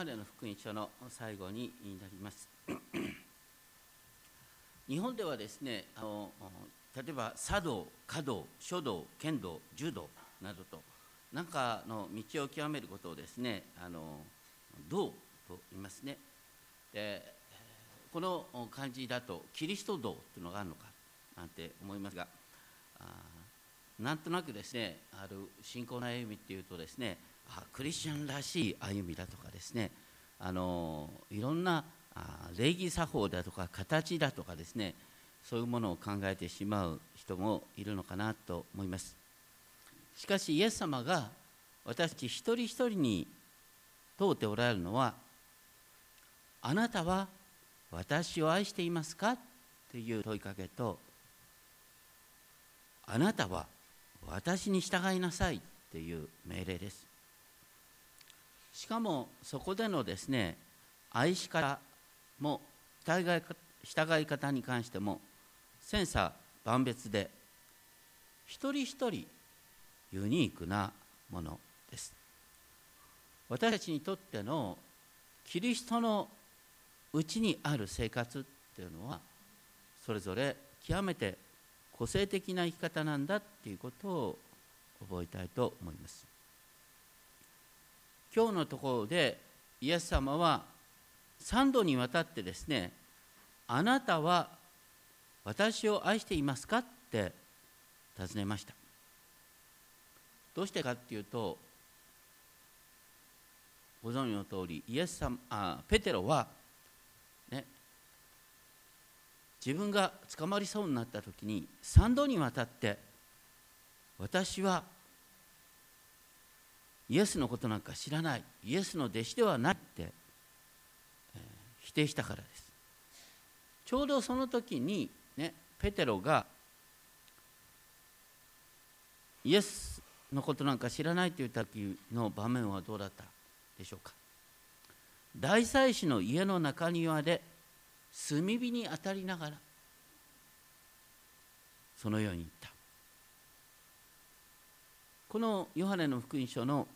ハネの福音書の最後になります。日本ではですねあの例えば茶道華道書道剣道柔道などと何かの道を極めることをですねあの道と言いますね。でこの漢字だとキリスト道というのがあるのかなんて思いますがなんとなくですねある信仰の歩みっていうとですねクリスチャンらしい歩みだとかですね。あのいろんな礼儀作法だとか形だとかですね。そういうものを考えてしまう人もいるのかなと思います。しかしイエス様が私たち一人一人に問うておられるのはあなたは私を愛していますか？という問いかけとあなたは私に従いなさいという命令です。しかもそこでのですね愛し方も従い方に関しても千差万別で一人一人ユニークなものです。私たちにとってのキリストのうちにある生活っていうのはそれぞれ極めて個性的な生き方なんだっていうことを覚えたいと思います。今日のところでイエス様は3度にわたってですねあなたは私を愛していますかって尋ねました。どうしてかっていうとご存知の通りイエス様あペテロはね自分が捕まりそうになった時に3度にわたって私はイエスのことなんか知らない。イエスの弟子ではないって、えー、否定したからです。ちょうどその時にねペテロがイエスのことなんか知らないと言った時の場面はどうだったでしょうか。大祭司の家の中庭で炭火に当たりながらそのように言った。このヨハネの福音書の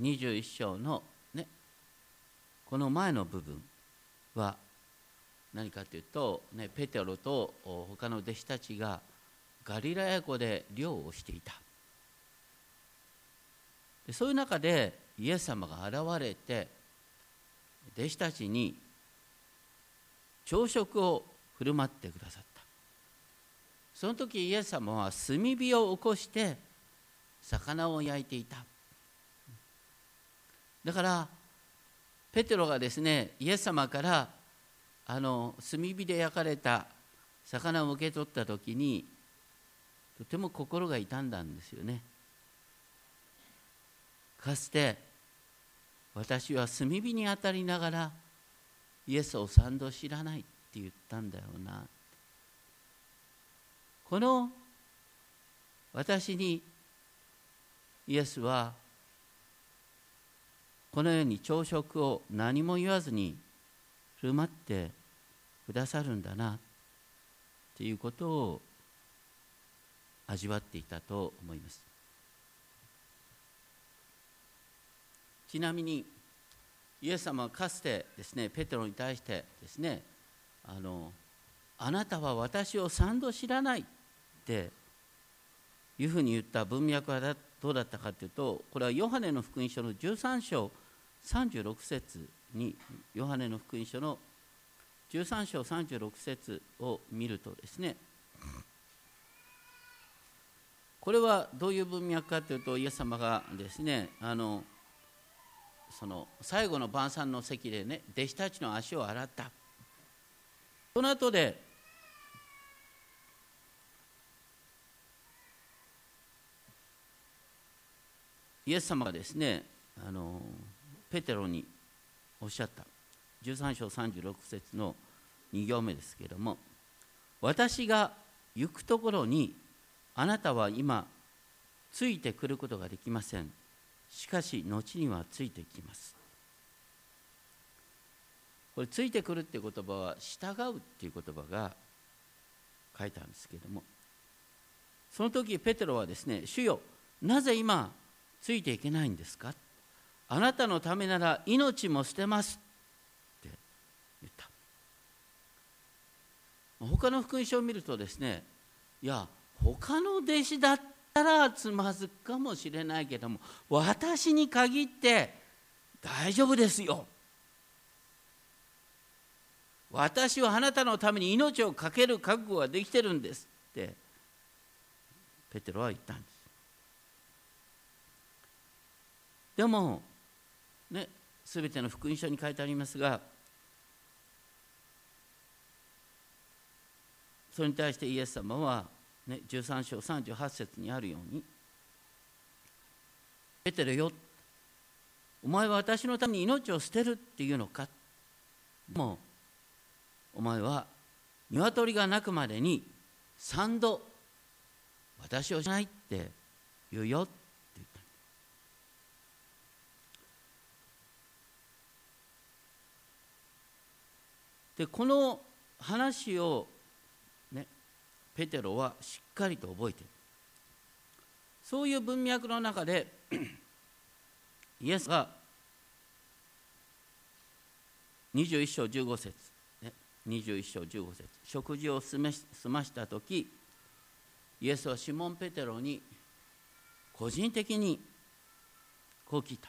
21章のねこの前の部分は何かというと、ね、ペテロと他の弟子たちがガリラヤ湖で漁をしていた。でそういう中でイエス様が現れて弟子たちに朝食を振る舞ってくださった。その時イエス様は炭火を起こして魚を焼いていた。だからペテロがですねイエス様からあの炭火で焼かれた魚を受け取った時にとても心が痛んだんですよね。かつて私は炭火に当たりながらイエスを三度知らないって言ったんだよな。この私にイエスはこのように朝食を何も言わずに振る舞ってくださるんだなっていうことを味わっていたと思います。ちなみにイエス様はかつてですねペテロに対してですねあのあなたは私を三度知らないっていうふうに言った文脈はどうだったかというとこれはヨハネの福音書の13章36節にヨハネの福音書の13章36節を見るとですねこれはどういう文脈かというとイエス様がですねあのその最後の晩餐の席でね弟子たちの足を洗った。その後でイエス様がですねあのペテロにおっしゃった。13章36節の2行目ですけれども私が行くところにあなたは今ついてくることができません。しかし後にはついてきます。これついてくるっていう言葉は従うっていう言葉が書いてあるんですけれどもその時ペテロはですね主よなぜ今ついていけないんですか？あなたのためなら命も捨てます。って言った。他の福音書を見るとですねいや他の弟子だったらつまずくかもしれないけども私に限って大丈夫ですよ。私はあなたのために命を懸ける覚悟ができてるんです。ってペテロは言ったんです。でもね全ての福音書に書いてありますがそれに対してイエス様は、ね、13章38節にあるように「ペテロよお前は私のために命を捨てるっていうのか」でもお前は鶏が鳴くまでに3度私をしないって言うよって言ったでこの話をねペテロはしっかりと覚えている。そういう文脈の中で イエスが21章15節ね21章15節食事を済ました時イエスはシモン・ペテロに個人的にこう聞いた。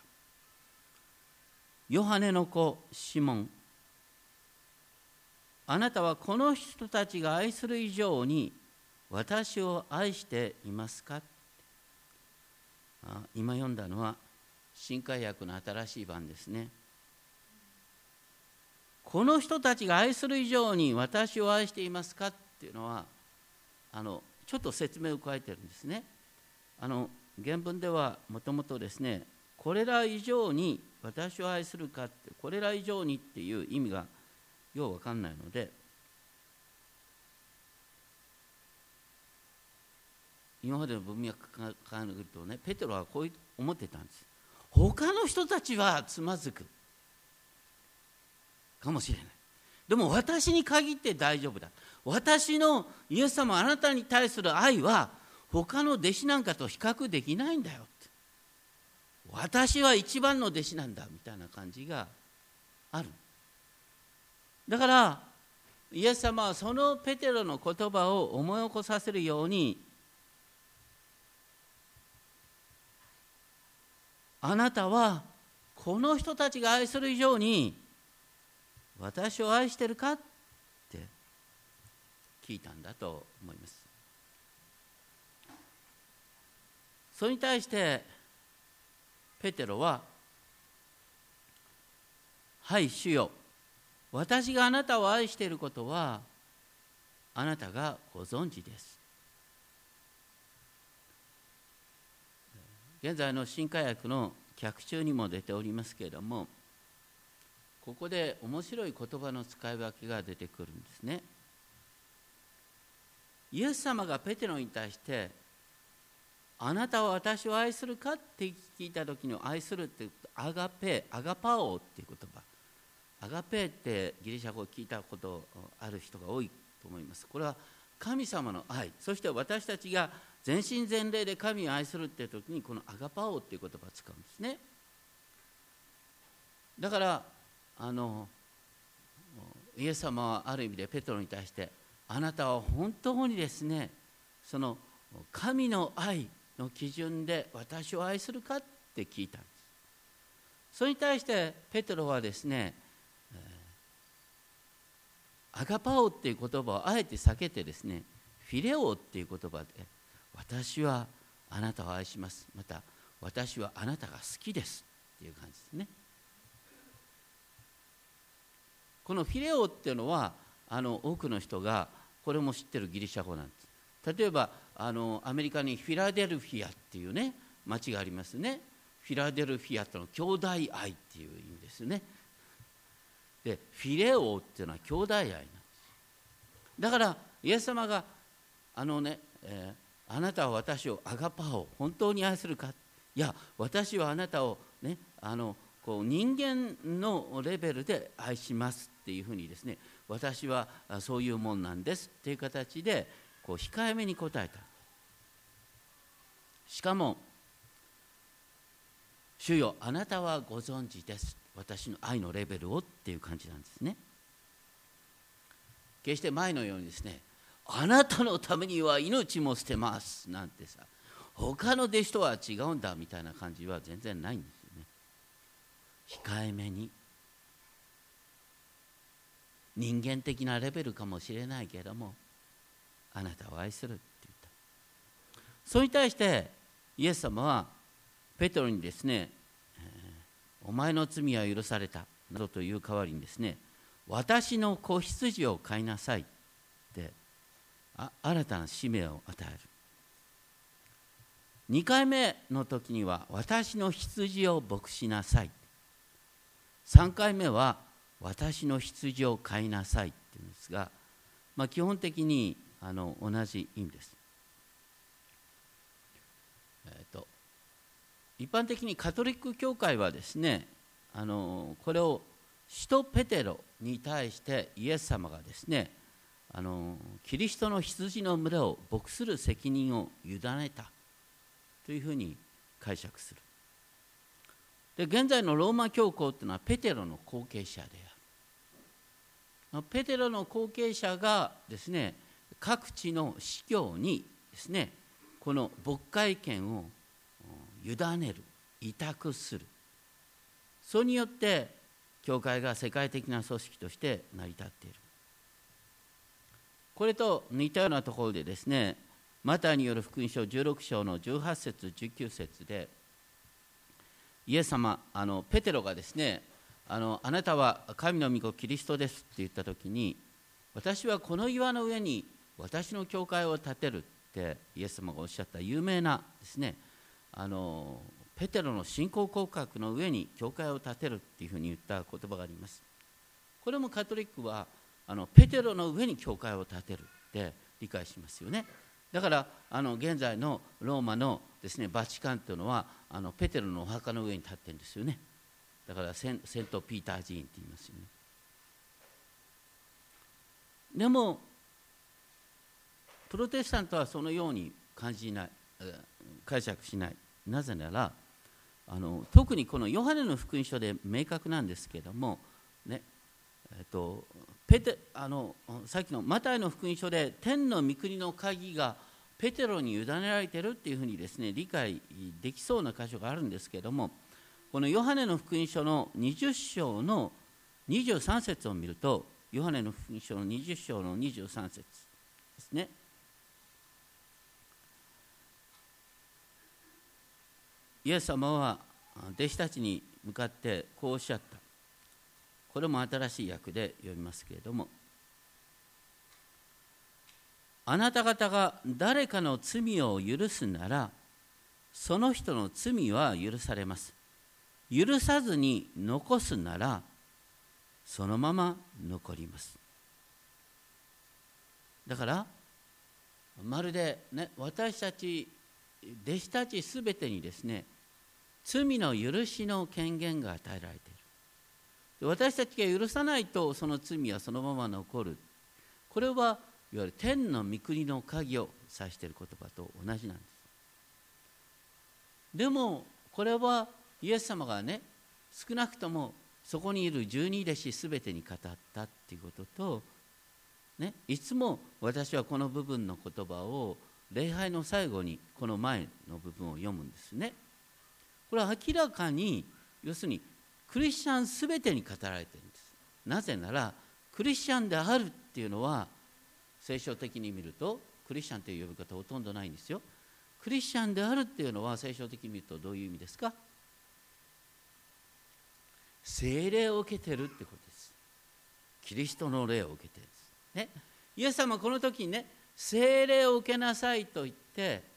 ヨハネの子シモンあなたはこの人たちが愛する以上に私を愛していますか？今読んだのは新海訳の新しい版ですね。この人たちが愛する以上に私を愛していますか？っていうのはあのちょっと説明を加えてるんですね。あの原文ではもともとですねこれら以上に私を愛するかってこれら以上にっていう意味がようわかんないので今までの文脈から考えるとねペテロはこう思ってたんです。他の人たちはつまずくかもしれない。でも私に限って大丈夫だ。私のイエス様あなたに対する愛は他の弟子なんかと比較できないんだよって。私は一番の弟子なんだみたいな感じがある。だからイエス様はそのペテロの言葉を思い起こさせるようにあなたはこの人たちが愛する以上に私を愛してるかって聞いたんだと思います。それに対してペテロは「はい主よ。私があなたを愛していることはあなたがご存知です」現在の新化薬の脚中にも出ておりますけれどもここで面白い言葉の使い分けが出てくるんですね。イエス様がペテロに対して「あなたは私を愛するか?」って聞いた時に「愛する」ってアガペアガパオっていう言葉アガペーってギリシャ語を聞いたことある人が多いと思います。これは神様の愛。そして私たちが全身全霊で神を愛するっていう時にこのアガパオっていう言葉を使うんですね。だからあのイエス様はある意味でペトロに対してあなたは本当にですねその神の愛の基準で私を愛するかって聞いたんです。それに対してペトロはですねアガパオっていう言葉をあえて避けてですねフィレオっていう言葉で私はあなたを愛します。また私はあなたが好きですっていう感じですね。このフィレオっていうのはあの多くの人がこれも知ってるギリシャ語なんです。例えばあのアメリカにフィラデルフィアっていうね町がありますね。フィラデルフィアとの兄弟愛っていう意味ですね。でフィレオっていうのは兄弟愛なんです。だからイエス様があのね、えー、あなたは私をアガパオ本当に愛するか？いや私はあなたをねあのこう人間のレベルで愛しますっていうふうにですね私はそういうもんなんですっていう形でこう控えめに答えた。しかも主よあなたはご存知です。私の愛のレベルをっていう感じなんですね。決して前のようにですねあなたのためには命も捨てますなんてさ他の弟子とは違うんだみたいな感じは全然ないんですよね。控えめに人間的なレベルかもしれないけれどもあなたを愛するって言った。それに対してイエス様はペトロにですね、お前の罪は許された。などという代わりにですね私の子羊を飼いなさいって新たな使命を与える。2回目の時には私の羊を牧しなさい。3回目は私の羊を飼いなさいっていうんですが、まあ、基本的にあの同じ意味です。えーと、一般的にカトリック教会はですねあのこれを使徒ペテロに対してイエス様がですねあのキリストの羊の群れを牧する責任を委ねたというふうに解釈する。で現在のローマ教皇というのはペテロの後継者である。ペテロの後継者がですね各地の司教にですねこの牧会権を委ねる委託する。それによって教会が世界的な組織として成り立っている。これと似たようなところでですねマタイによる福音書16章の18節19節でイエス様あのペテロがですねあのあなたは神の御子キリストですって言った時に私はこの岩の上に私の教会を建てるってイエス様がおっしゃった有名なですねあのペテロの信仰告白の上に教会を建てるっていうふうに言った言葉があります。これもカトリックはあのペテロの上に教会を建てるって理解しますよね。だからあの現在のローマのですねバチカンというのはあのペテロのお墓の上に立ってるんですよね。だからセンセント・ピーター寺院って言いますよね。でもプロテスタントはそのように感じない解釈しない。なぜならあの特にこのヨハネの福音書で明確なんですけども、ねえっと、ペテあのさっきのマタイの福音書で天の御国の鍵がペテロに委ねられてるっていうふうにですね理解できそうな箇所があるんですけどもこのヨハネの福音書の20章の23節を見るとヨハネの福音書の20章の23節ですね。イエス様は弟子たちに向かってこうおっしゃった。これも新しい訳で読みますけれども。あなた方が誰かの罪を許すならその人の罪は許されます。許さずに残すならそのまま残ります。だからまるで、ね、私たち弟子たちすべてにですね罪の許しの権限が与えられている。私たちが許さないとその罪はそのまま残る。これはいわゆる天の御国の鍵を指している言葉と同じなんです。でもこれはイエス様がね少なくともそこにいる十二弟子すべてに語ったっていうことと、ね、いつも私はこの部分の言葉を礼拝の最後にこの前の部分を読むんですね。これは明らかに要するにクリスチャンすべてに語られてるんです。なぜならクリスチャンであるっていうのは聖書的に見るとクリスチャンという呼び方ほとんどないんですよ。クリスチャンであるっていうのは聖書的に見るとどういう意味ですか？聖霊を受けてるってことです。キリストの霊を受けてるんです。ね。イエス様はこの時にね聖霊を受けなさいと言って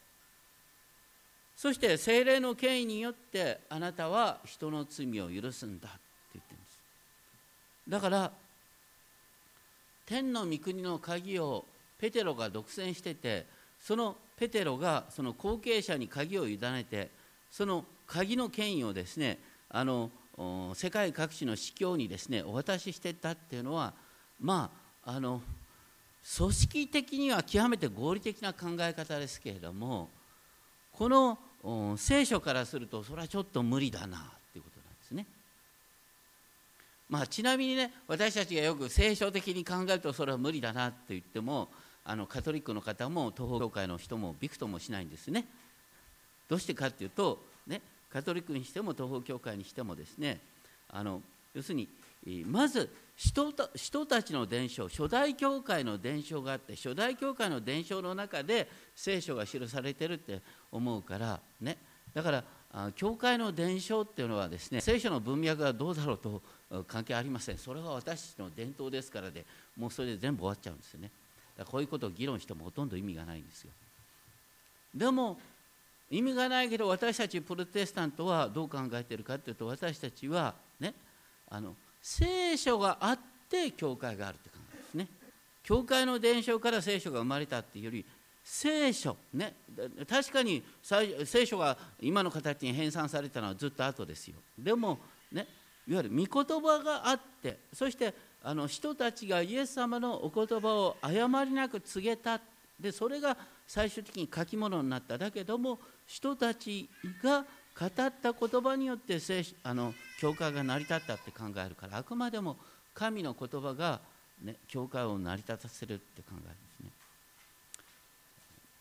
そして精霊の権威によってあなたは人の罪を許すんだって言ってるんです。だから天の御国の鍵をペテロが独占しててそのペテロがその後継者に鍵を委ねてその鍵の権威をですねあの世界各地の司教にですねお渡ししてたっていうのはまああの組織的には極めて合理的な考え方ですけれどもこの聖書からするとそれはちょっと無理だなっていうことなんですね。まあ、ちなみにね私たちがよく聖書的に考えるとそれは無理だなって言ってもあのカトリックの方も東方教会の人もびくともしないんですね。どうしてかっていうと、ね、カトリックにしても東方教会にしてもですねあの要するにまず人人たちの伝承初代教会の伝承があって初代教会の伝承の中で聖書が記されてるって思うからね。だから教会の伝承っていうのはですね聖書の文脈がどうだろうと関係ありません。それは私たちの伝統ですからでもうそれで全部終わっちゃうんですよね。こういうことを議論してもほとんど意味がないんですよ。でも意味がないけど私たちプロテスタントはどう考えてるかっていうと私たちはねあの聖書があって教会があるって考えですね。教会の伝承から聖書が生まれたっていうより聖書ね。確かに聖書が今の形に編纂されたのはずっと後ですよ。でもね。いわゆる御言葉があってそしてあの人たちがイエス様のお言葉を誤りなく告げた。でそれが最終的に書き物になった。だけども人たちが語った言葉によって聖あの教会が成り立ったって考えるからあくまでも神の言葉が、ね、教会を成り立たせるって考えるんですね。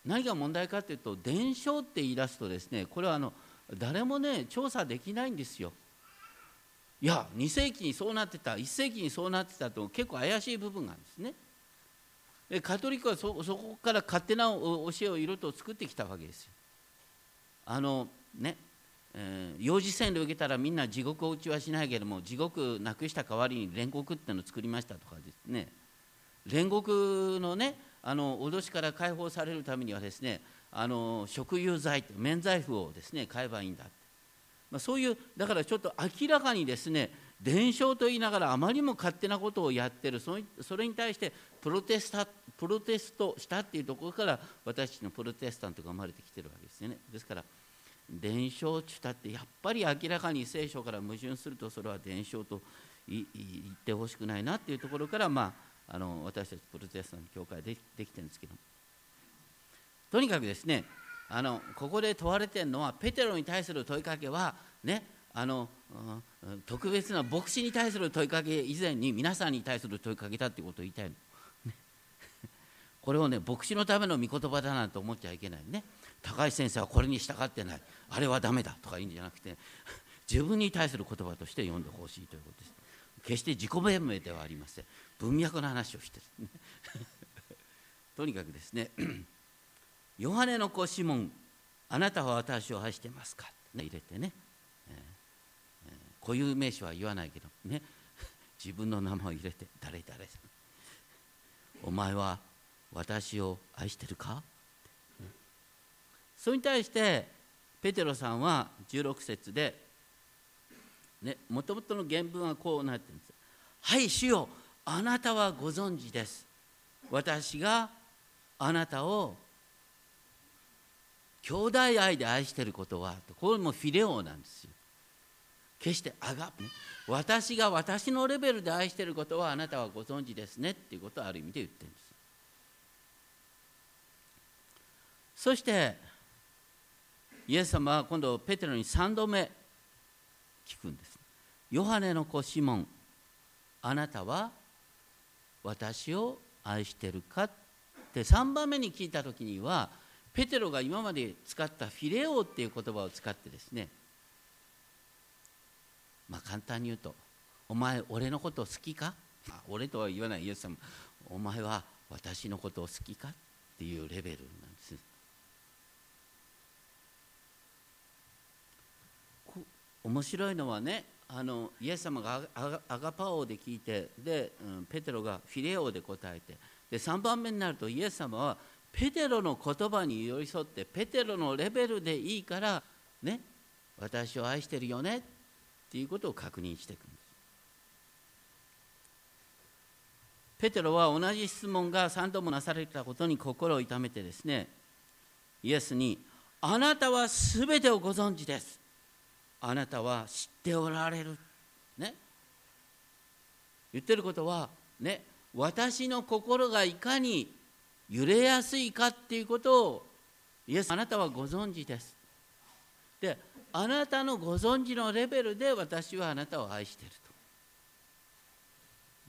何が問題かというと伝承って言い出すとですねこれはあの誰もね調査できないんですよ。いや2世紀にそうなってた1世紀にそうなってたと結構怪しい部分があるんですね。でカトリックはそこから勝手な教えをいろいろと作ってきたわけですよ。あのね、幼児洗礼を受けたらみんな地獄を打ちはしないけれども地獄なくした代わりに煉獄っていうのを作りましたとかですね。煉獄のねあの脅しから解放されるためにはですねあの食油剤免罪符をですね買えばいいんだ、まあ、そういうだからちょっと明らかにですね伝承と言いながらあまりも勝手なことをやってるそれに対してプロテスタプロテストしたっていうところから私たちのプロテスタントが生まれてきてるわけですよね。ですから伝承ちゅったってやっぱり明らかに聖書から矛盾するとそれは伝承と言ってほしくないなっていうところから、まあ、あの私たちプロテスタント教会でできてるんですけどとにかくですねあのここで問われてるのはペテロに対する問いかけはねあの特別な牧師に対する問いかけ以前に皆さんに対する問いかけだっていうことを言いたいの。これをね牧師のための御言葉だなんて思っちゃいけないね。高橋先生はこれに従ってない。あれはダメだとか言うんじゃなくて 自分に対する言葉として読んでほしいということです。決して自己弁明ではありません。文脈の話をしてる。とにかくですね ヨハネの子シモンあなたは私を愛してますか、ね、入れてね、固有名詞は言わないけどね。自分の名前を入れて誰誰お前は私を愛してるか？それに対してペテロさんは16節でもともとの原文はこうなってるんですはい主よあなたはご存知です。私があなたを兄弟愛で愛していることはこれもフィレオなんですよ。決してあが、私が私のレベルで愛していることはあなたはご存知ですねっていうことをある意味で言ってるんですそしてイエス様は今度ペテロに3度目聞くんですヨハネの子シモンあなたは私を愛してるかって3番目に聞いた時にはペテロが今まで使ったフィレオっていう言葉を使ってですねまあ簡単に言うと「お前俺のこと好きか?」俺とは言わないイエス様「お前は私のことを好きか?」っていうレベルなんです面白いのはねあのイエス様がアガパオで聞いてで、うん、ペテロがフィレオで答えてで3番目になるとイエス様はペテロの言葉に寄り添ってペテロのレベルでいいからね私を愛してるよねっていうことを確認していくんです。ペテロは同じ質問が3度もなされたことに心を痛めてですねイエスに「あなたは全てをご存知です」あなたは知っておられる。ね。言ってることは、ね、私の心がいかに揺れやすいかっていうことを、イエス、あなたはご存知です。であなたのご存知のレベルで私はあなたを愛している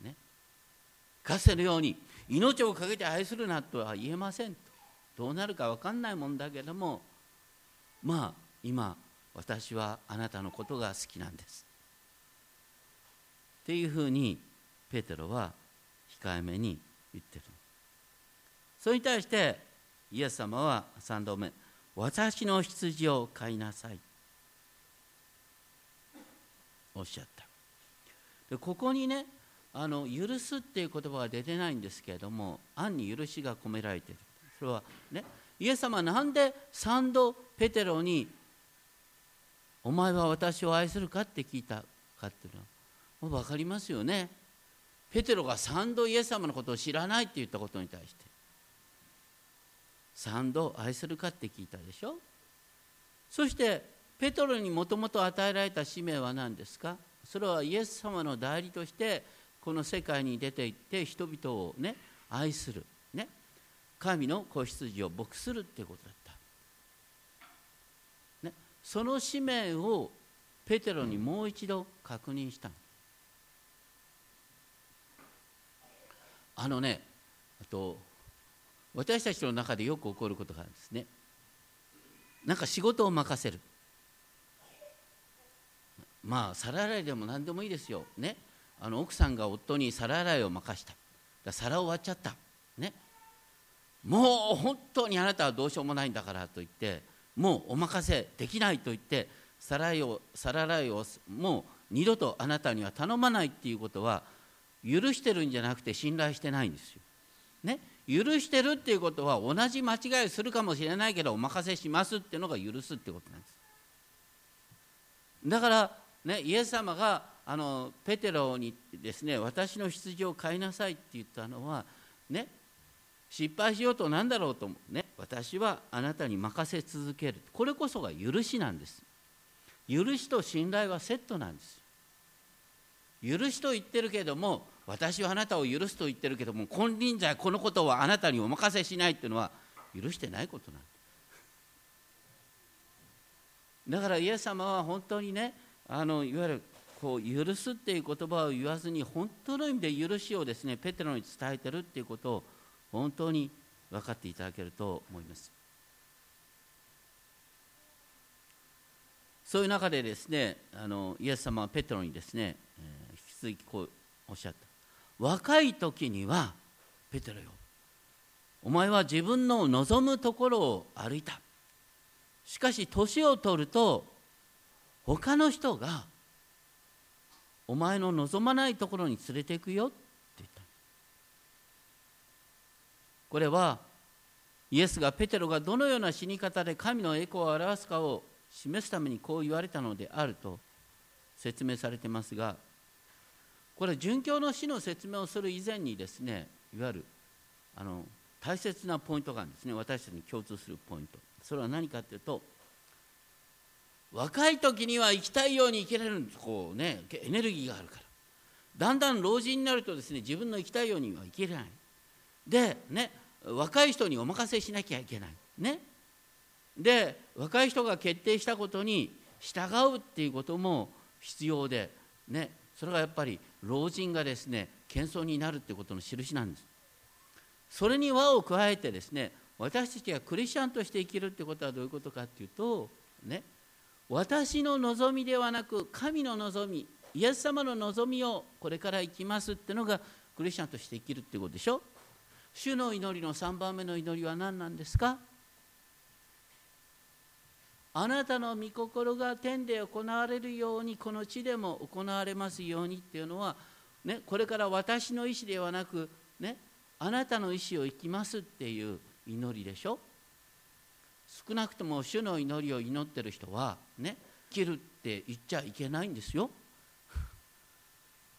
と。ね。かつてのように命を懸けて愛するなとは言えませんと。どうなるか分かんないもんだけどもまあ今私はあなたのことが好きなんです。っていうふうにペテロは控えめに言ってる。それに対してイエス様は3度目私の羊を飼いなさいおっしゃったでここにねあの許すっていう言葉は出てないんですけれども暗に許しが込められてるそれはねイエス様はなんで3度ペテロに「お前は私を愛するか?」って聞いたかっていうのはもう分かりますよね。ペテロが3度イエス様のことを知らないって言ったことに対して。3度愛するかって聞いたでしょ？そしてペトロにもともと与えられた使命は何ですか？それはイエス様の代理としてこの世界に出て行って人々をね愛するね神の子羊を牧するっていうことだった、その使命をペテロにもう一度確認したあのねあと私たちの中でよく起こることがあるんですね。なんか仕事を任せる。まあ皿洗いでも何でもいいですよ。ね。あの奥さんが夫に皿洗いを任した。皿を割っちゃった。ね。もう本当にあなたはどうしようもないんだからと言ってもうお任せできないと言って皿洗いを皿洗いをもう二度とあなたには頼まないっていうことは許してるんじゃなくて信頼してないんですよ。ね？許してるっていうことは同じ間違いをするかもしれないけどお任せしますっていうのが許すってことなんです。だからねイエス様があのペテロにですね私の羊を飼いなさいって言ったのはね？失敗しようと何だろうと思う。ね。私はあなたに任せ続ける。これこそが許しなんです。許しと信頼はセットなんです。許しと言ってるけども私はあなたを許すと言ってるけども金輪際このことはあなたにお任せしないっていうのは許してないことなんだからイエス様は本当にねあのいわゆるこう許すっていう言葉を言わずに本当の意味で許しをですねペテロに伝えてるっていうことを本当に分かっていただけると思います。そういう中でですねあのイエス様はペテロにですね、えー、引き続きこうおっしゃった。若い時にはペテロよお前は自分の望むところを歩いた。しかし年を取ると他の人がお前の望まないところに連れていくよって言ったこれはイエスがペテロがどのような死に方で神の栄光を表すかを示すためにこう言われたのであると説明されてますがこれ殉教の死の説明をする以前にですねいわゆるあの大切なポイントがあるんですね。私たちに共通するポイント。それは何かっていうと若い時には生きたいように生きれるんです。こうねエネルギーがあるから。だんだん老人になるとですね自分の生きたいようには生きれない。でね若い人にお任せしなきゃいけない。ね。で若い人が決定したことに従うっていうことも必要でね。それがやっぱり老人がですね謙遜になるってことの印なんです。それに輪を加えてですね私たちがクリスチャンとして生きるってことはどういうことかっていうとね。私の望みではなく神の望みイエス様の望みをこれから生きますっていうのがクリスチャンとして生きるってことでしょ。主の祈りの3番目の祈りは何なんですか？あなたの御心が天で行われるようにこの地でも行われますようにっていうのは、ね、これから私の意思ではなく、ね、あなたの意思を生きますっていう祈りでしょ？少なくとも主の祈りを祈ってる人はね生きるって言っちゃいけないんですよ。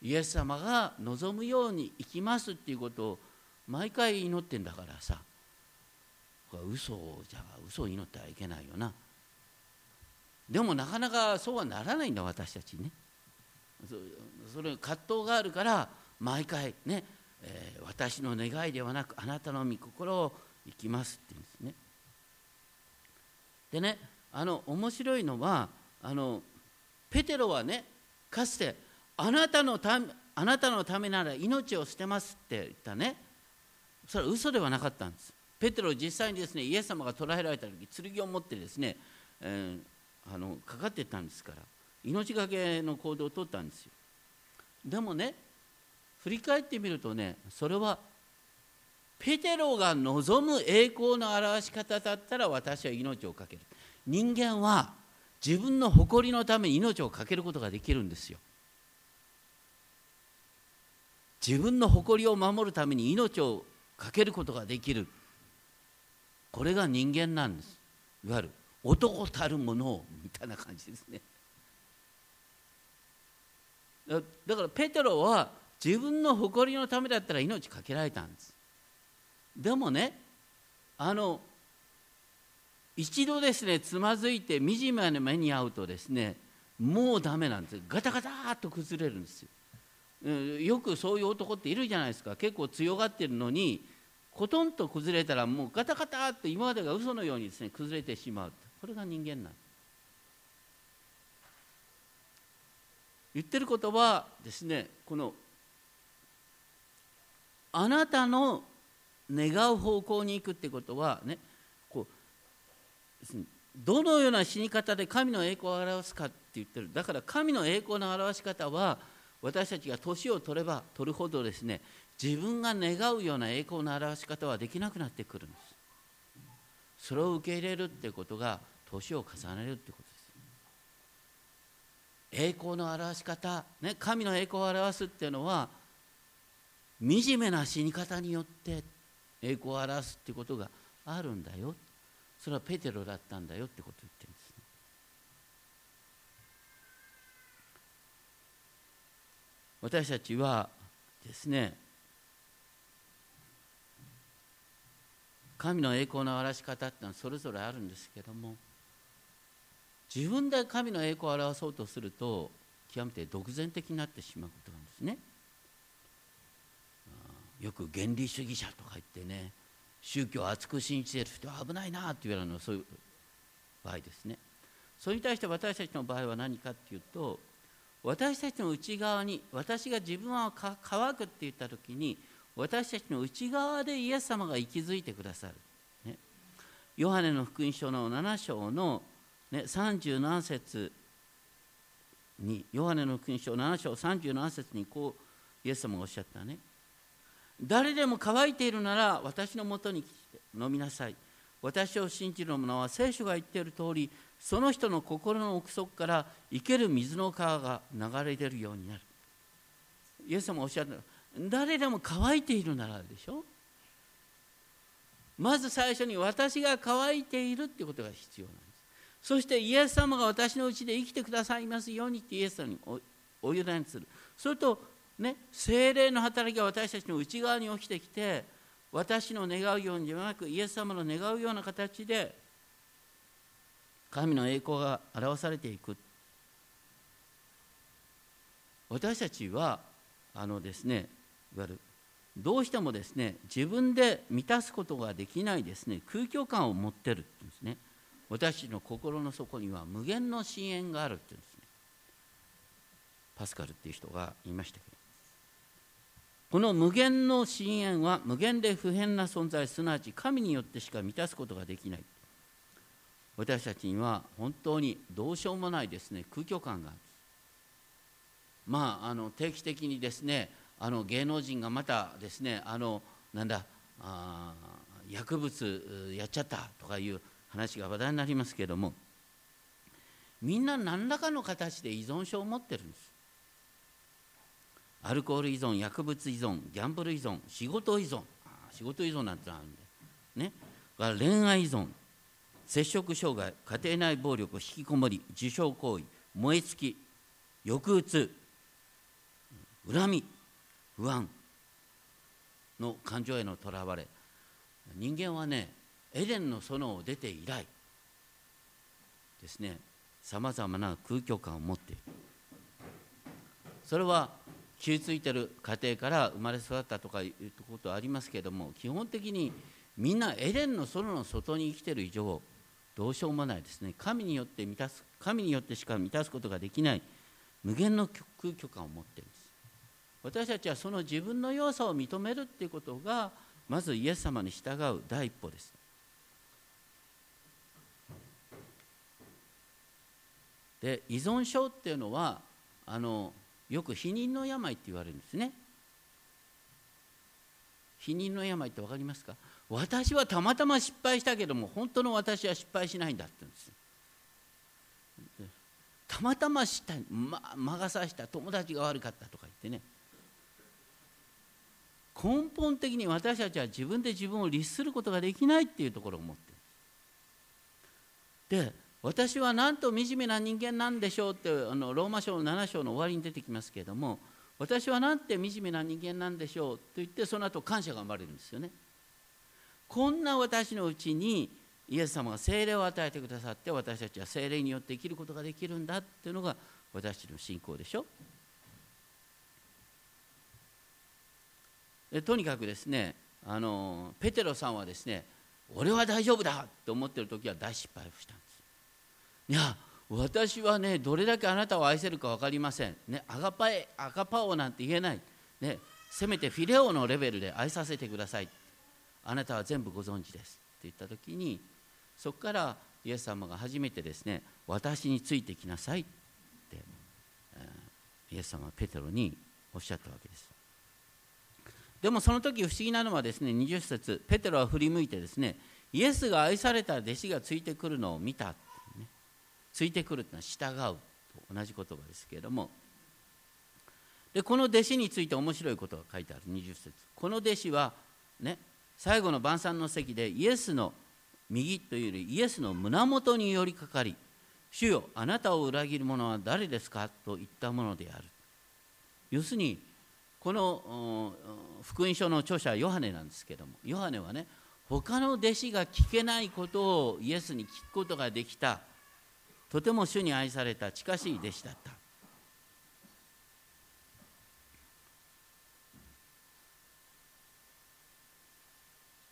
イエス様が望むように生きますっていうことを毎回祈ってんだからさ。嘘じゃ嘘を祈ってはいけないよな。でもなかなかそうはならないんだ私たちね。それ葛藤があるから毎回ね、えー、私の願いではなくあなたの御心を生きますって言うんですね。でねあの面白いのはあのペテロはねかつてあなたのためあなたのためなら命を捨てますって言ったね。それは嘘ではなかったんです。ペテロ実際にですねイエス様が捕らえられた時剣を持ってですね、えー、あのかかってったんですから命がけの行動をとったんですよ。でもね振り返ってみるとねそれはペテロが望む栄光の表し方だったら私は命を懸ける。人間は自分の誇りのために命を懸けることができるんですよ。自分の誇りを守るために命を懸けることができる。これが人間なんです。いわゆる男たるものをみたいな感じですね。だからペテロは自分の誇りのためだったら命かけられたんです。でもねあの一度ですねつまずいて惨めな目に遭うとですねもうダメなんです。ガタガタっと崩れるんですよ。よくそういう男っているじゃないですか。結構強がってるのにコトンと崩れたらもうガタガタっと今までが嘘のようにですね崩れてしまう。これが人間なん言ってることはですねこのあなたの願う方向に行くってことはねこうどのような死に方で神の栄光を表すかって言ってる。だから神の栄光の表し方は私たちが年を取れば取るほどですね自分が願うような栄光の表し方はできなくなってくるんです。それを受け入れるってことが年を重ねるってことです。栄光の表し方、ね、神の栄光を表すっていうのは惨めな死に方によって栄光を表すってことがあるんだよ。それはペテロだったんだよってことを言ってるんですね。私たちはですね神の栄光の表し方っていうのはそれぞれあるんですけども自分で神の栄光を表そうとすると極めて独善的になってしまうことなんですね。よく原理主義者とか言ってね宗教を厚く信じてる人は危ないなって言われるのはそういう場合ですねそれに対して私たちの場合は何かっていうと私たちの内側に私が自分は乾くって言った時に私たちの内側でイエス様が息づいてくださる、ね、ヨハネの福音書の7章の、ね、37節にヨハネの福音書7章37節にこうイエス様がおっしゃったね。誰でも乾いているなら私のもとに来て飲みなさい。私を信じる者は聖書が言っている通りその人の心の奥底から生ける水の川が流れ出るようになる。イエス様がおっしゃる誰でも乾いているならでしょ？まず最初に私が乾いているってことが必要なんです。そしてイエス様が私のうちで生きてくださいますようにってイエス様にお委ねする。それとね、精霊の働きが私たちの内側に起きてきて私の願うようにではなくイエス様の願うような形で神の栄光が表されていく。私たちはあのですねわゆるどうしてもですね自分で満たすことができないですね空虚感を持ってるっていうんですね。私の心の底には無限の深淵があるっていうんですね。パスカルっていう人が言いましたけど。この無限の深淵は無限で不変な存在すなわち神によってしか満たすことができない。私たちには本当にどうしようもないですね空虚感がある。まああの定期的にですねあの芸能人がまたですねあのなんだあ薬物やっちゃったとかいう話が話題になりますけれどもみんな何らかの形で依存症を持ってるんです。アルコール依存薬物依存ギャンブル依存仕事依存仕事依存なんてのあるんでね。恋愛依存摂食障害家庭内暴力引きこもり受傷行為燃え尽き抑うつ恨み。不安。の感情へのとらわれ。人間はねエデンの園を出て以来。ですね。さまざまな空虚感を持っている。それは気付いてる家庭から生まれ育ったとかいうことはありますけれども基本的にみんなエレンの園の外に生きてる以上どうしようもないですね。神によって満たす神によってしか満たすことができない無限の空虚感を持っている。んです私たちはその自分の弱さを認めるっていうことがまずイエス様に従う第一歩です。で依存症っていうのはあのよく否認の病って言われるんですね。否認の病って分かりますか？私はたまたま失敗したけども本当の私は失敗しないんだって言うんです。たまたました、ま、魔が差した友達が悪かったとか言ってね。根本的に私たちは自分で自分を律することができないっていうところを持って。るで私はなんと惨めな人間なんでしょうってあのローマ書の7章の終わりに出てきますけれども私はなんて惨めな人間なんでしょうと言ってその後感謝が生まれるんですよね。こんな私のうちにイエス様が精霊を与えてくださって私たちは精霊によって生きることができるんだっていうのが私たちの信仰でしょ。とにかくですねあのペテロさんはですね俺は大丈夫だと思っている時は大失敗をしたんです。いや私はねどれだけあなたを愛せるか分かりません、ね、アガパエアガパオなんて言えない、ね、せめてフィレオのレベルで愛させてください。あなたは全部ご存知ですって言った時にそこからイエス様が初めてですね私についてきなさいって、イエス様はペテロにおっしゃったわけです。でもその時不思議なのはですね20節ペテロは振り向いてですねイエスが愛された弟子がついてくるのを見た、ね、ついてくるというのは従うと同じ言葉ですけれども。でこの弟子について面白いことが書いてある。20節。この弟子はね最後の晩餐の席でイエスの右というよりイエスの胸元に寄りかかり主よあなたを裏切る者は誰ですか？と言ったものである。要するにこの福音書の著者ヨハネなんですけどもヨハネはね他の弟子が聞けないことをイエスに聞くことができた。とても主に愛された近しい弟子だった。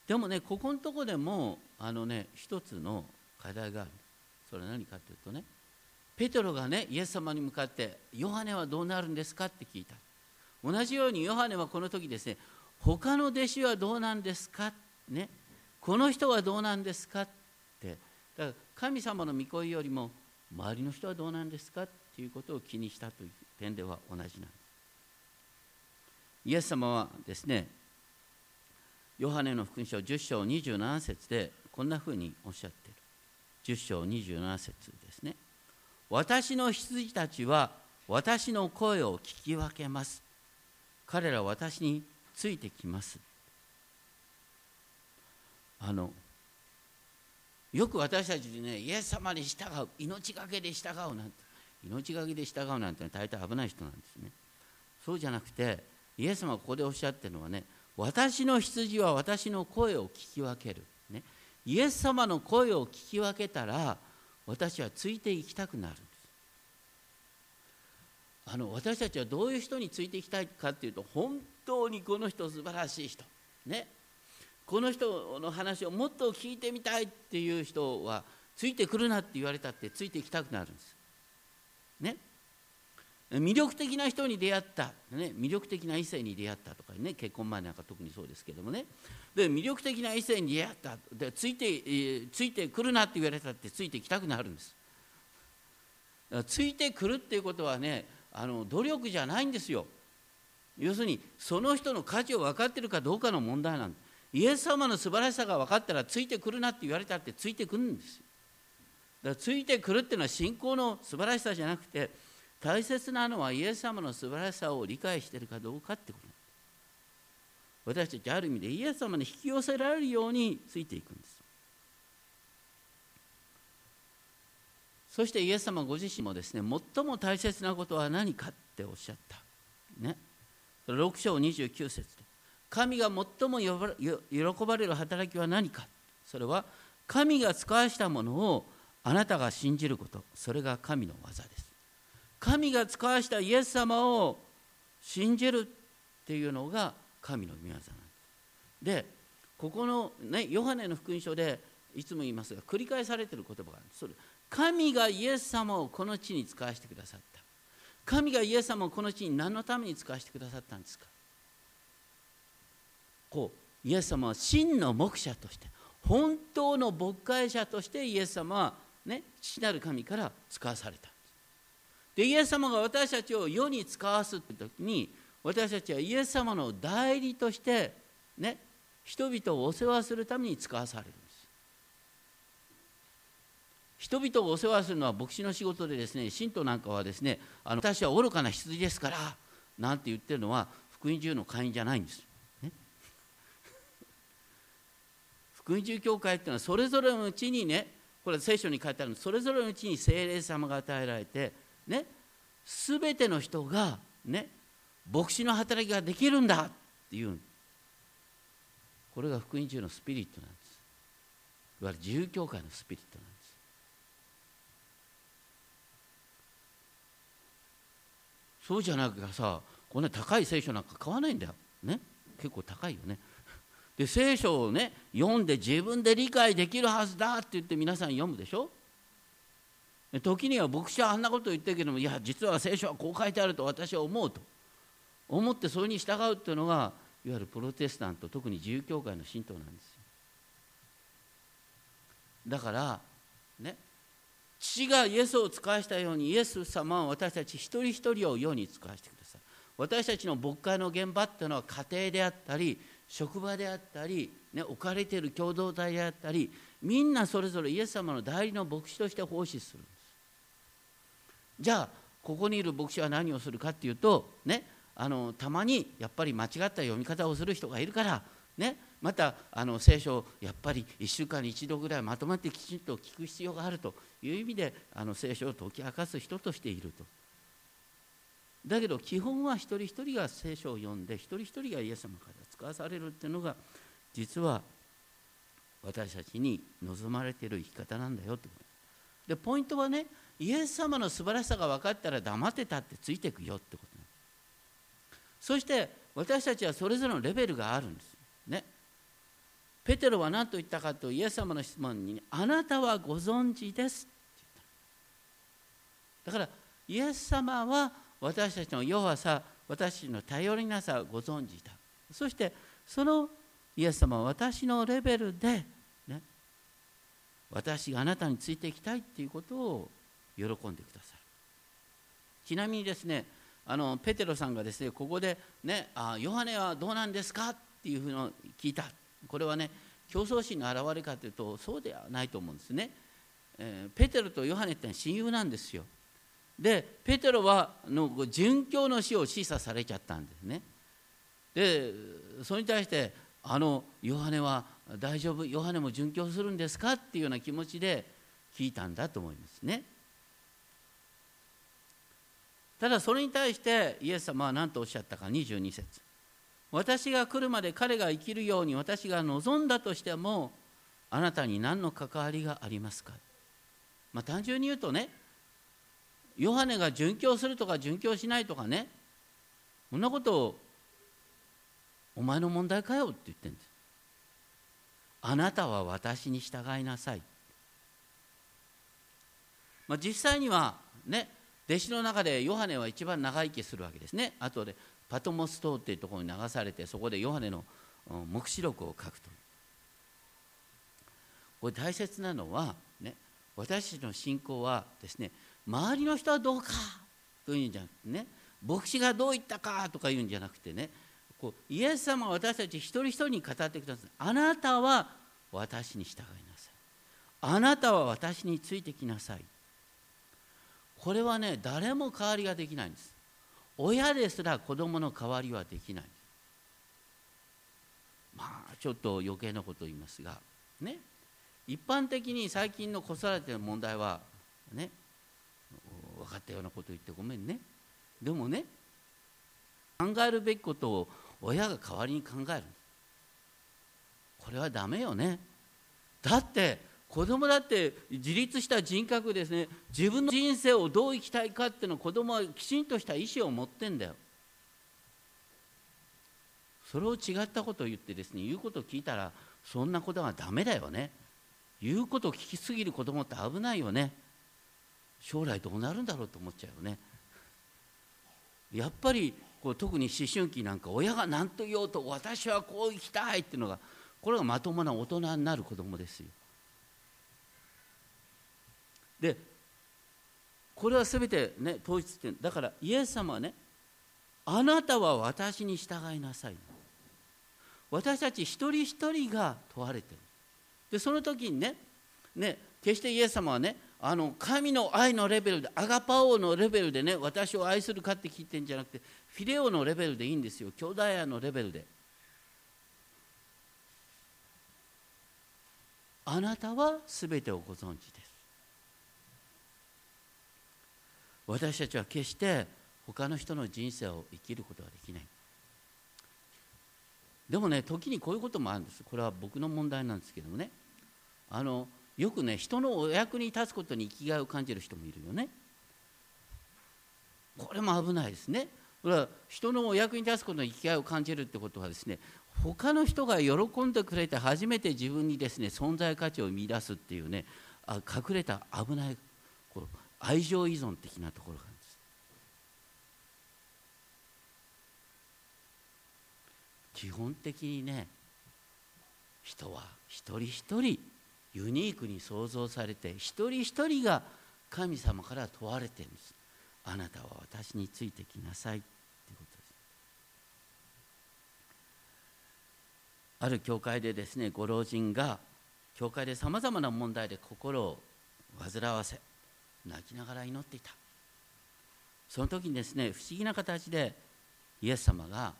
でもねここのとこでもあのね一つの課題がある。それは何かというとねペテロがねイエス様に向かって「ヨハネはどうなるんですか?」って聞いた。同じようにヨハネはこの時ですね他の弟子はどうなんですか？ね？この人はどうなんですか？って。だから神様の御声よりも周りの人はどうなんですか？っていうことを気にしたという点では同じなんです。イエス様はですねヨハネの福音書10章27節でこんなふうにおっしゃっている。10章27節ですね。私の羊たちは私の声を聞き分けます。彼らは私についてきます。あのよく私たちでねイエス様に従う命がけで従うなんて命がけで従うなんて大体危ない人なんですね。そうじゃなくてイエス様がここでおっしゃってるのはね私の羊は私の声を聞き分ける、ね、イエス様の声を聞き分けたら私はついていきたくなる。あの私たちはどういう人についていきたいかっていうと本当にこの人素晴らしい人。ね。この人の話をもっと聞いてみたいっていう人はついてくるなって言われたってついていきたくなるんです。ね。魅力的な人に出会った、ね、魅力的な異性に出会ったとかね。結婚前なんか特にそうですけどもね。で魅力的な異性に出会った。でついて、ついてくるなって言われたってついてきたくなるんです。ついてくるっていうことはねあの努力じゃないんですよ。要するにその人の価値を分かってるかどうかの問題なんですイエス様の素晴らしさが分かったらついてくるなって言われたってついてくるんですよ。だからついてくるっていうのは信仰の素晴らしさじゃなくて大切なのはイエス様の素晴らしさを理解してるかどうかってこと。私たちある意味でイエス様に引き寄せられるようについていくんです。そしてイエス様ご自身もですね最も大切なことは何かっておっしゃった。ね。6章29節で神が最も喜ばれる働きは何か。それは神が使わしたものをあなたが信じること。それが神の技です。神が使わしたイエス様を信じるっていうのが神の御業なんです。でここの、ね、ヨハネの福音書でいつも言いますが繰り返されてる言葉があるんです。それ神がイエス様をこの地に使わせてくださった。神がイエス様をこの地に何のために使わせてくださったんですか？こうイエス様は真の牧者として本当の牧会者としてイエス様はね父なる神から使わされた。でイエス様が私たちを世に使わすって時に私たちはイエス様の代理としてね人々をお世話するために使わされる。人々をお世話するのは牧師の仕事でですね信徒なんかはですねあの私は愚かな羊ですからなんて言ってるのは福音中の会員じゃないんです。福音中教会っていうのはそれぞれのうちにねこれ聖書に書いてあるそれぞれのうちに精霊様が与えられてね全ての人がね牧師の働きができるんだっていう。これが福音中のスピリットなんです。いわゆる自由教会のスピリットなんです。そうじゃなくてさこんな高い聖書なんか買わないんだよ。ね？結構高いよね。で聖書をね読んで自分で理解できるはずだって言って皆さん読むでしょ？時には牧師はあんなこと言ってるけどもいや実は聖書はこう書いてあると私は思うと。思ってそれに従うっていうのがいわゆるプロテスタント特に自由教会の信徒なんですよ。だからね？父がイエスを使わしたようにイエス様は私たち一人一人を世に使わせてください。私たちの牧会の現場っていうのは家庭であったり職場であったり、ね、置かれている共同体であったりみんなそれぞれイエス様の代理の牧師として奉仕するんです。じゃあここにいる牧師は何をするかっていうとねあのたまにやっぱり間違った読み方をする人がいるからねまたあの聖書をやっぱり1週間に1度ぐらいまとまってきちんと聞く必要があるという意味であの聖書を解き明かす人としていると。だけど基本は一人一人が聖書を読んで一人一人がイエス様から使わされるっていうのが実は私たちに望まれている生き方なんだよってこと。でポイントはねイエス様の素晴らしさが分かったら黙ってたってついていくよってことそして私たちはそれぞれのレベルがあるんですね。ペテロは何と言ったかとイエス様の質問に、あなたはご存知ですって言った。だからイエス様は私たちの弱さ私たちの頼りなさをご存知だ。そしてそのイエス様は私のレベルで、ね、私があなたについていきたいっていうことを喜んでくださいちなみにですねあのペテロさんがですねここでねあヨハネはどうなんですか？っていうふうの聞いた。これはね競争心の表れかというとそうではないと思うんですね、えー、ペテロとヨハネって親友なんですよ。でペテロはの殉教の死を示唆されちゃったんですね。でそれに対してあのヨハネは大丈夫ヨハネも殉教するんですかっていうような気持ちで聞いたんだと思いますね。ただそれに対してイエス様は何とおっしゃったか22節。私が来るまで彼が生きるように私が望んだとしてもあなたに何の関わりがありますか、まあ、単純に言うとねヨハネが殉教するとか殉教しないとかねそんなことをお前の問題かよって言ってるんですあなたは私に従いなさい、まあ、実際にはね弟子の中でヨハネは一番長生きするわけですね。後でパトモス島っていうところに流されてそこでヨハネの黙示録を書くと。これ大切なのはね私たちの信仰はですね周りの人はどうかというんじゃなくてね牧師がどう言ったかとか言うんじゃなくてねこうイエス様は私たち一人一人に語ってください。あなたは私に従いなさい。あなたは私についてきなさい。これはね誰も代わりができないんです。親ですら子供の代わりはできない。まあちょっと余計なことを言いますがね。一般的に最近の子育ての問題はね。分かったようなこと言ってごめんね。でもね考えるべきことを親が代わりに考える。これはダメよね。だって子供だって自立した人格ですね。自分の人生をどう生きたいかっていうのを子供はきちんとした意思を持ってんだよ。それを違ったことを言ってですね言うことを聞いたらそんなことはダメだよね。言うことを聞きすぎる子供って危ないよね。将来どうなるんだろうと思っちゃうよね。やっぱりこう特に思春期なんか親が何と言おうと私はこう生きたいっていうのがこれがまともな大人になる子供ですよ。でこれは全てね統一点だからイエス様はねあなたは私に従いなさい。私たち一人一人が問われてる。でその時にねね決してイエス様はねあの神の愛のレベルでアガパオのレベルでね私を愛するかって聞いてんじゃなくてフィレオのレベルでいいんですよ。兄弟愛のレベルで。あなたは全てをご存知です。私たちは決して他の人の人生を生きることはできない。でもね時にこういうこともあるんです。これは僕の問題なんですけどもね。あのよくね人のお役に立つことに生きがいを感じる人もいるよね。これも危ないですね。これは人のお役に立つことに生きがいを感じるってことはですね他の人が喜んでくれて初めて自分にですね存在価値を見出すっていうねあ隠れた危ないこう愛情依存的なところがあるんです。基本的にね人は一人一人ユニークに創造されて一人一人が神様から問われてるんです。あなたは私についてきなさいってことです。ある教会でですねご老人が教会でさまざまな問題で心を煩わせ泣きながら祈っていた。その時にですね不思議な形でイエス様が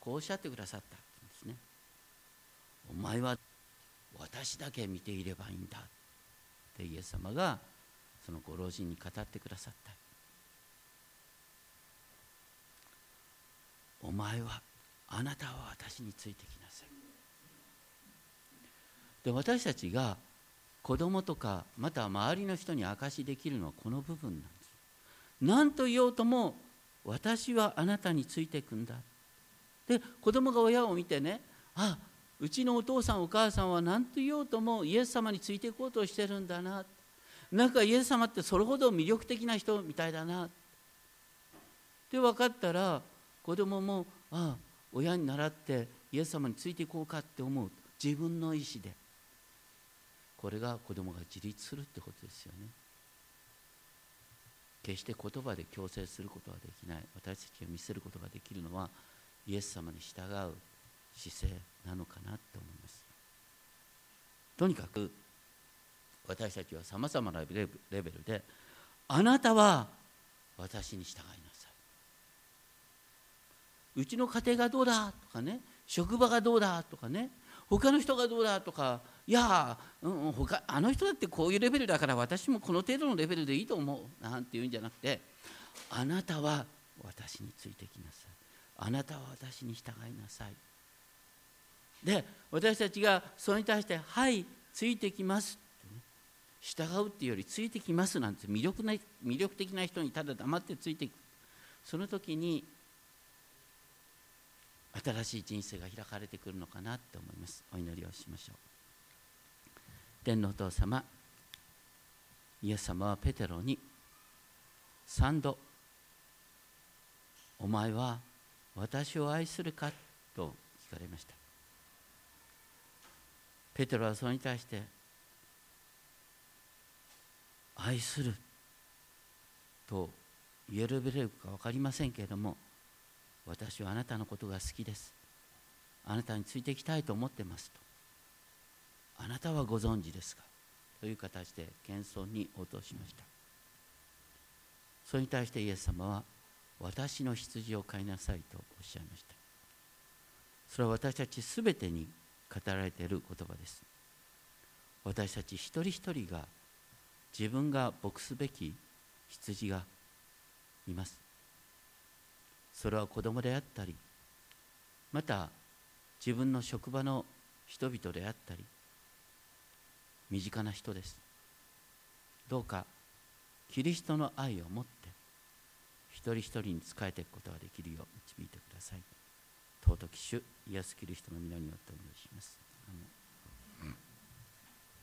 こうおっしゃってくださったんですね。お前は私だけ見ていればいいんだ。ってイエス様がそのご老人に語ってくださった。お前はあなたは私についてきなさい。で私たちが子供とかまた周りの人に証しできるのはこの部分なんです。何と言おうとも私はあなたについていくんだ。で子供が親を見てねあうちのお父さんお母さんは何と言おうともイエス様についていこうとしてるんだな。なんかイエス様ってそれほど魅力的な人みたいだな。って分かったら子供もああ親に倣ってイエス様についていこうかって思う。自分の意思で。これが子供が自立するってことですよね。決して言葉で強制することはできない。私たちが見せることができるのはイエス様に従う姿勢なのかなって思います。とにかく私たちはさまざまなレベルであなたは私に従いなさい。うちの家庭がどうだとかね職場がどうだとかね他の人がどうだとかいや、うん、他あの人だってこういうレベルだから私もこの程度のレベルでいいと思う。なんていうんじゃなくてあなたは私についてきなさい。あなたは私に従いなさい。で私たちがそれに対して「はいついてきます」ってね従うっていうよりついてきますなんて魅力な魅力的な人にただ黙ってついていく。その時に新しい人生が開かれてくるのかなって思います。お祈りをしましょう。天皇お父様イエス様はペテロに3度「お前は私を愛するか?」と聞かれましたペテロはそれに対して愛すると言えるべるか分かりませんけれども私はあなたのことが好きですあなたについていきたいと思ってますとあなたはご存知ですか？という形で謙遜に応答しました。それに対してイエス様は私の羊を飼いなさいとおっしゃいました。それは私たちすべてに語られている言葉です。私たち一人一人が自分が牧すべき羊がいます。それは子供であったりまた自分の職場の人々であったり身近な人ですどうかキリストの愛を持って一人一人に仕えていくことができるよう導いてください尊き主イエス・キリストの皆によってお願いします。